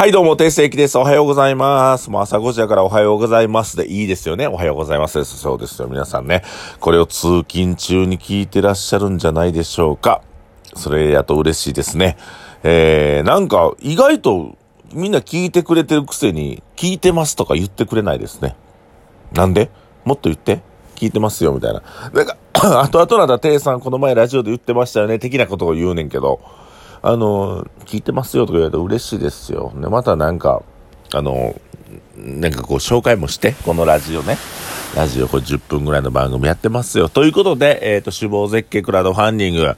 はい、どうも、定世紀です。おはようございます。もう朝5時だからおはようございますでいいですよね。おはようございますです。そうですよ。皆さんね。これを通勤中に聞いてらっしゃるんじゃないでしょうか。それやと嬉しいですね。えー、なんか、意外とみんな聞いてくれてるくせに、聞いてますとか言ってくれないですね。なんで？もっと言って聞いてますよ、みたいな。なんか、後々なんだ、テイさんこの前ラジオで言ってましたよね、的なことを言うねんけど、あの、聞いてますよとか言われると嬉しいですよ。で、またなんか、あの、なんかこう紹介もして、このラジオね。ラジオこれ10分ぐらいの番組やってますよ。ということで、えっ、と、死亡絶景クラウドファンディング。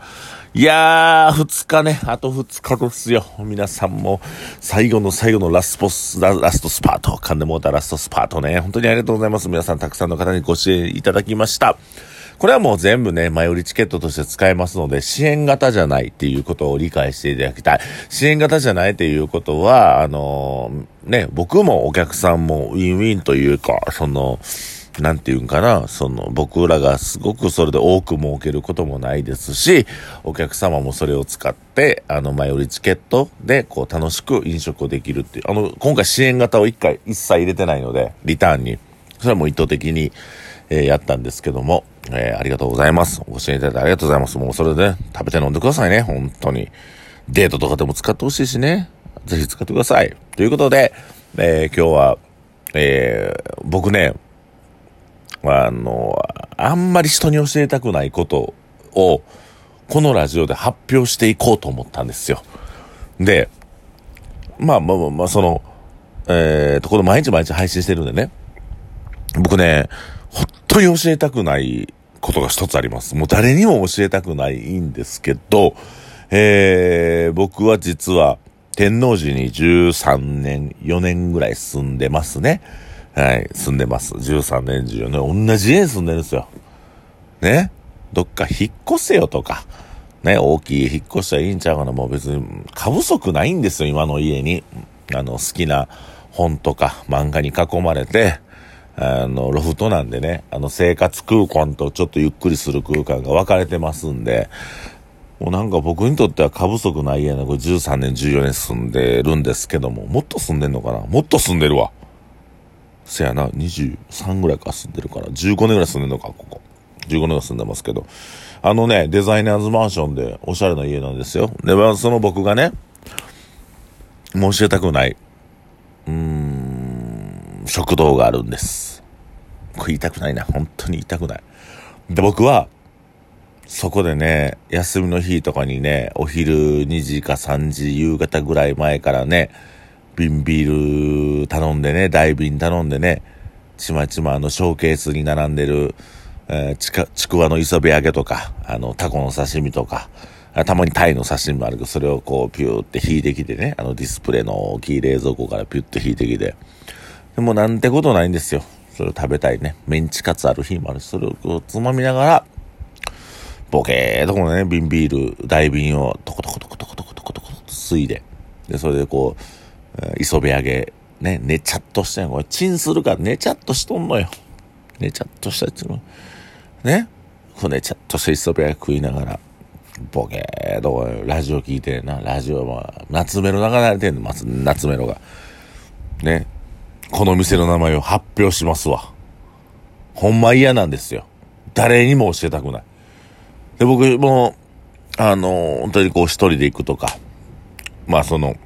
いやー、2日ね、あと2日ですよ。皆さんも、最後の最後のラスポス、ララストスパート、噛んでもうたラストスパートね。本当にありがとうございます。皆さんたくさんの方にご支援いただきました。これはもう全部ね、前売りチケットとして使えますので、支援型じゃないっていうことを理解していただきたい。支援型じゃないっていうことは、あのーね、僕もお客さんもウィンウィンというか、その、なんていうんかな、その、僕らがすごくそれで多く儲けることもないですし、お客様もそれを使って、あの、前売りチケットで、こう、楽しく飲食をできるっていう。あの、今回支援型を一回、一切入れてないので、リターンに。それはもう意図的に、えやったんですけども、えありがとうございます。ご支援いただいてありがとうございます。もうそれで、ね、食べて飲んでくださいね、本当に。デートとかでも使ってほしいしね。ぜひ使ってください。ということで、え今日は、え僕ね、あの、あんまり人に教えたくないことを、このラジオで発表していこうと思ったんですよ。で、まあまあまあ、その、えーと、これ毎日毎日配信してるんでね。僕ね、本当に教えたくないことが一つあります。もう誰にも教えたくないんですけど、えー、僕は実は天王寺に13年、4年ぐらい住んでますね。はい、住んでます。13年、14年。同じ家に住んでるんですよ。ね？どっか引っ越せよとか。ね、大きい引っ越したらいいんちゃうかな。もう別に過不足ないんですよ、今の家に。あの、好きな本とか漫画に囲まれて、あの、ロフトなんでね、あの、生活空間とちょっとゆっくりする空間が分かれてますんで、もうなんか僕にとっては過不足な家のこれ13年、14年住んでるんですけども、もっと住んでんのかな？もっと住んでるわ。せやな、23ぐらいか住んでるから、15年ぐらい住んでんのか、ここ。15年ぐらい住んでますけど。あのね、デザイナーズマンションでおしゃれな家なんですよ。で、その僕がね、申し教えたくない、食堂があるんです。これ言いたくないな。本当に言いたくない。で、僕は、そこでね、休みの日とかにね、お昼2時か3時、夕方ぐらい前からね、瓶ビール頼んでね、大瓶頼んでね、ちまちまあのショーケースに並んでる、えーちか、ちくわの磯辺揚げとか、あの、タコの刺身とか、たまにタイの刺身もあるけど、それをこう、ピューって引いてきてね、あのディスプレイの大きい冷蔵庫からピュッて引いてきて。でもなんてことないんですよ。それを食べたいね。メンチカツある日もあるし、それを、つまみながら、ボケーとこのね、瓶ビール、大瓶をトコトコトコトコトコトコトコと吸いで。で、それでこう、磯辺揚げ、ね、寝ちゃっとしてんこれ、チンするから寝ちゃっとしとんのよ。寝ちゃっとしたやつの。ね。こう寝ちゃっとした磯辺揚げ食いながら、ボケーとこラジオ聞いてな。ラジオは、夏メロ流れてんの、夏夏メロが。ね。この店の名前を発表しますわ。ほんま嫌なんですよ。誰にも教えたくない。で、僕も、あの、本当にこう一人で行くとか、まあその、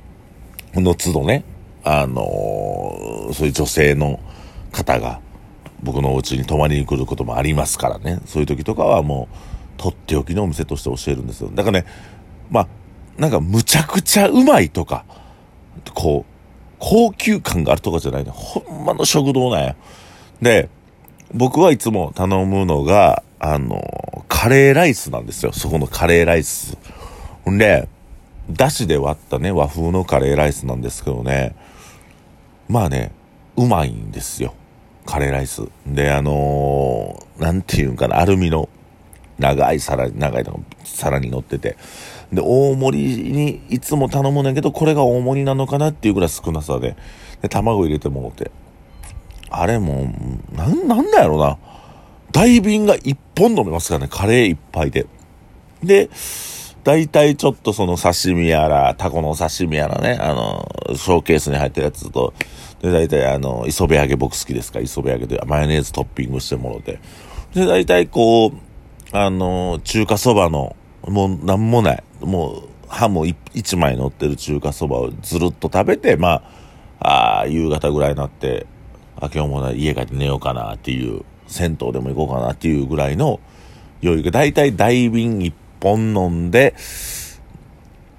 の都度ね、あのそういう女性の方が僕のお家に泊まりに来ることもありますからね。そういう時とかはもう、とっておきのお店として教えるんですよ。だからね、まあ、なんかむちゃくちゃうまいとか、こう、高級感があるとかじゃないね。ほんまの食堂なんや。で、僕はいつも頼むのが、あの、カレーライスなんですよ。そこのカレーライス。ほんで、だしで割ったね、和風のカレーライスなんですけどね、まあね、うまいんですよ。カレーライス。で、あのーなんていうんかな、アルミの長い皿、長いの皿に乗ってて、で、大盛りにいつも頼むんだけど、これが大盛りなのかなっていうぐらい少なさで、で、卵入れてもうて、あれもう、なん、なんだやろな。大瓶が一本飲めますからね、カレー一杯で。で、大体ちょっとその刺身やら、タコの刺身やらね、あの、ショーケースに入ってるやつと、で、大体あの、磯辺揚げ僕好きですか磯辺揚げでマヨネーズトッピングしてもろて。で、大体こう、あの、中華そばの、もうなんもない、もう、ハム1枚乗ってる中華そばをずるっと食べて、まあ、あ、夕方ぐらいになって、あ、今日も家帰って寝ようかなっていう、銭湯でも行こうかなっていうぐらいの余裕が、大体大瓶1本飲んで、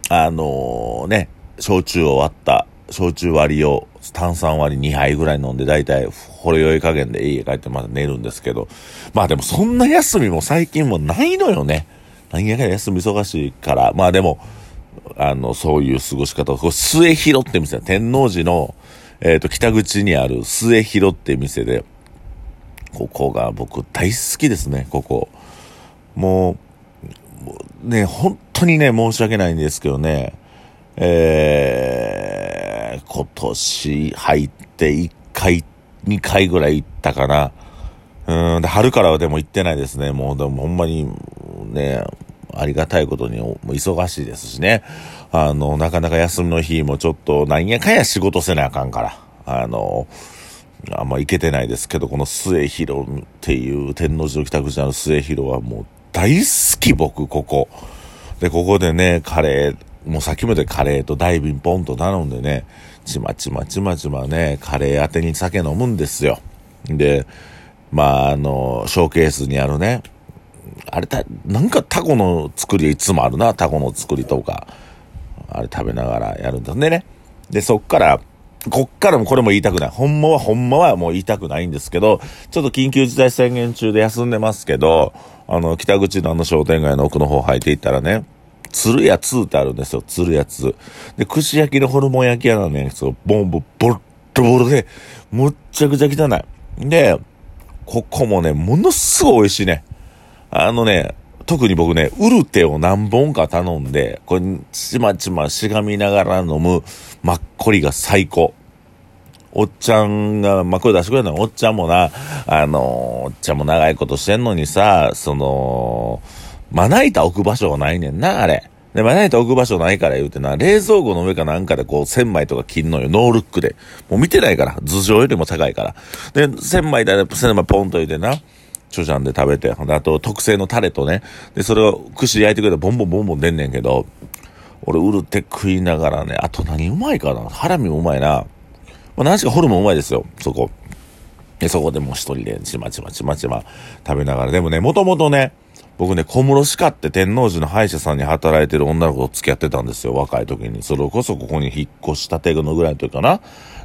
あのー、ね、焼酎を割った、焼酎割りを炭酸割り2杯ぐらい飲んで、大体、ほろ酔い加減で家帰ってまた寝るんですけど、まあでもそんな休みも最近もないのよね。何やかんや休み忙しいから、まあでも、あの、そういう過ごし方を、こ末広って店、天王寺の、えっ、ー、と、北口にある末広って店で、ここが僕大好きですね、ここ。もう、ね、本当にね、申し訳ないんですけどね、えー、今年入って1回、2回ぐらい行ったかな。うん、で、春からはでも行ってないですね。もう、でもほんまに、ね、ありがたいことに忙しいですしね。あの、なかなか休みの日もちょっと、なんやかんや仕事せなあかんから。あの、あんま行けてないですけど、この末広っていう天王寺の北口の末広はもう大好き僕、ここ。で、ここでね、カレー、もうさっきまでカレーとダイビンポンと頼んでね、ちまちまちまちまね、カレー当てに酒飲むんですよ。で、まあ、あの、ショーケースにあるね、あれた、なんかタコの作りいつもあるな、タコの作りとか。あれ食べながらやるんだ。ね。で、そっから、こっからもこれも言いたくない。ほんまは、ほんまはもう言いたくないんですけど、ちょっと緊急事態宣言中で休んでますけど、あの、北口のあの商店街の奥の方入っていったらね、鶴屋2ってあるんですよ、鶴屋2。で、串焼きのホルモン焼き屋なんね、そう、ボンボ、ボッロボロで、むっちゃくちゃ汚い。で、ここもね、ものすごい美味しいね。あのね、特に僕ね、ウルテを何本か頼んで、これ、ちまちましがみながら飲むマッコリが最高。おっちゃんが、まあ、これ出してくれたのおっちゃんもな、あのおっちゃんも長いことしてんのにさ、その、まな板置く場所がないねんな、あれ。で、まな板置く場所ないから言うてな、冷蔵庫の上かなんかでこう、千枚とか切んのよ、ノールックで。もう見てないから、頭上よりも高いから。で、千枚で、千枚ポンと入れてな、チョジャンで食べて、あと特製のタレとね、で、それを串焼いてくれたらボンボンボンボン出んねんけど、俺、ウルテ食いながらね、あと何うまいかな？ハラミもうまいな。まあ、何しかホルモンうまいですよ、そこ。で、そこでもう一人でちまちまちまちま食べながら。でもね、もともとね、僕ね、小室歯科って天王寺の歯医者さんに働いてる女の子と付き合ってたんですよ、若い時に。それこそここに引っ越したてのぐらいの時かな。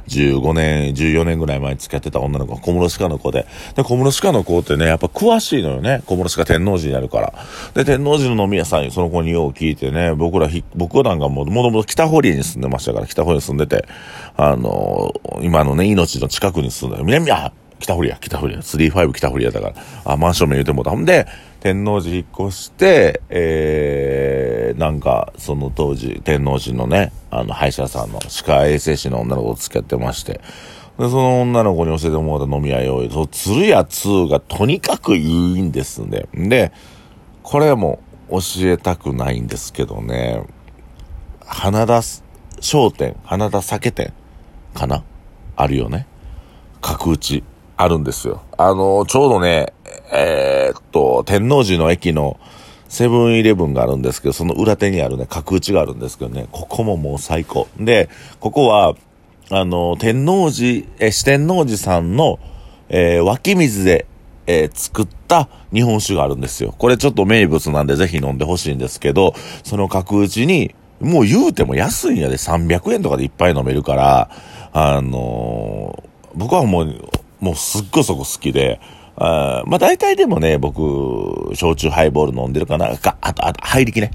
15年、14年ぐらい前に付き合ってた女の子は、小室歯科の子で。で、小室歯科の子ってね、やっぱ詳しいのよね。小室歯科天王寺にあるから。で、天王寺の飲み屋さんにその子によう聞いてね、僕らひ、僕なんかも、ともと北堀に住んでましたから、北堀に住んでて、あのー、今のね、命の近くに住んで、南、あ、北堀屋、北堀屋、35北堀屋だから、あ、マンション名言うてもた。ほんで、天王寺引っ越して、えー、なんか、その当時、天王寺のね、あの、歯医者さんの歯科衛生士の女の子と付き合ってまして、で、その女の子に教えてもらった飲み屋用意、そ鶴屋2がとにかくいいんですね。で、これも教えたくないんですけどね、花田商店、花田酒店かな？あるよね。角打ち。あるんですよ。あの、ちょうどね、えー、っと、天王寺の駅のセブンイレブンがあるんですけど、その裏手にあるね、角打ちがあるんですけどね、ここももう最高。で、ここは、あの、天王寺、え、四天王寺さんの、えー、湧き水で、えー、作った日本酒があるんですよ。これちょっと名物なんでぜひ飲んでほしいんですけど、その角打ちに、もう言うても安いんやで300円とかでいっぱい飲めるから、あのー、僕はもう、もうすっごいそこ好きで、あまあ大体でもね、僕、焼酎ハイボール飲んでるかな。か、あと、あと、ハ力ね。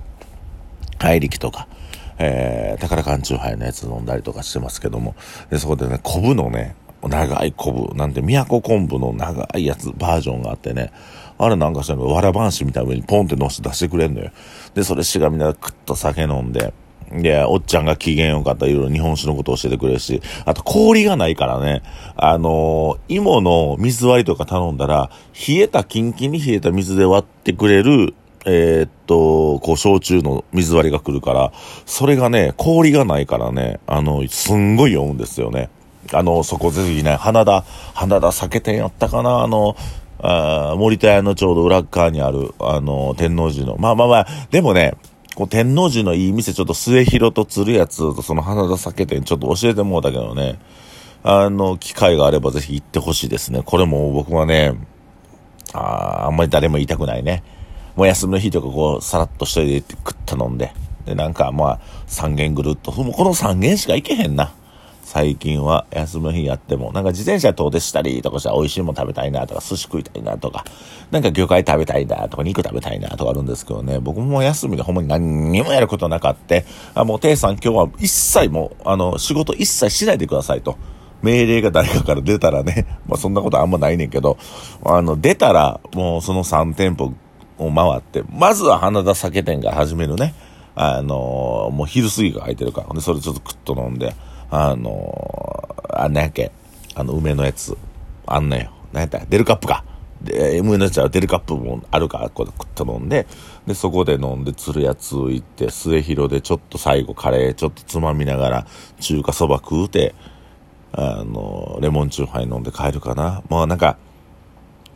ハイ力とか、えー、宝缶チューハイのやつ飲んだりとかしてますけども。で、そこでね、昆布のね、長い昆布、なんで、都昆布の長いやつ、バージョンがあってね、あれなんかしたら、わらばんしみたいな上にポンって乗せて出してくれんのよ。で、それしがみながらクッと酒飲んで、で、おっちゃんが機嫌よかったいろいろ日本酒のことを教えてくれるし、あと氷がないからね、あのー、芋の水割りとか頼んだら、冷えた、キンキンに冷えた水で割ってくれる、えー、っと、こう、焼酎の水割りが来るから、それがね、氷がないからね、あの、すんごい酔うんですよね。あの、そこぜひね、花田、花田酒店やったかなあの、あ森田屋のちょうど裏側にある、あの、天王寺の。まあまあまあ、でもね、こう天王寺のいい店、ちょっと末広と鶴やつとその花田酒店ちょっと教えてもうたけどね、あの、機会があればぜひ行ってほしいですね。これも僕はね、ああんまり誰も言いたくないね。もう休みの日とかこう、さらっと一人で行って食った飲んで。で、なんかまあ、3軒ぐるっと。もうこの3軒しか行けへんな。最近は休みの日やっても、なんか自転車遠出したりとかしたら美味しいもん食べたいなとか、寿司食いたいなとか、なんか魚介食べたいなとか、肉食べたいなとかあるんですけどね、僕も休みでほんまに何にもやることなかって、あ、もう、ていさん今日は一切もう、あの、仕事一切しないでくださいと。命令が誰かから出たらね、まあそんなことあんまないねんけど、あの、出たらもうその3店舗を回って、まずは花田酒店が始めるね。あのもう昼過ぎが空いてるから。で、それちょっとクッと飲んで、あのー、あ、なんやっけ、あの、梅のやつ、あんなよ。なんやった？デルカップか。で、梅のやつはデルカップもあるから、こう食った飲んで、で、そこで飲んで、釣るやつ行って、末広でちょっと最後カレーちょっとつまみながら、中華そば食うて、あの、レモンチューハイ飲んで帰るかな。まあなんか、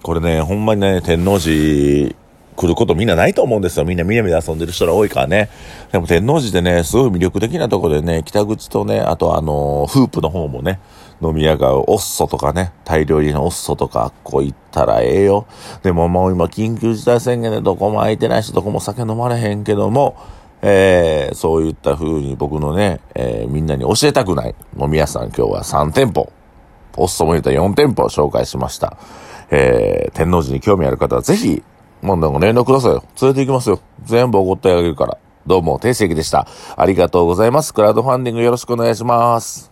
これね、ほんまにね、天王寺来ることみんなないと思うんですよ。みんな南で遊んでる人が多いからね。でも天王寺でね、すごい魅力的なとこでね、北口とね、あとあの、フープの方もね、飲み屋がオッソとかね、大量入りのオッソとか、こう行ったらええよ。でももう今緊急事態宣言でどこも空いてないし、どこも酒飲まれへんけども、えー、そういった風に僕のね、えー、みんなに教えたくない飲み屋さん今日は3店舗、オッソも入れた4店舗を紹介しました。えー、天王寺に興味ある方はぜひもうなんか連絡くださいよ。連れて行きますよ。全部おごってあげるから。どうも、定石でした。ありがとうございます。クラウドファンディングよろしくお願いします。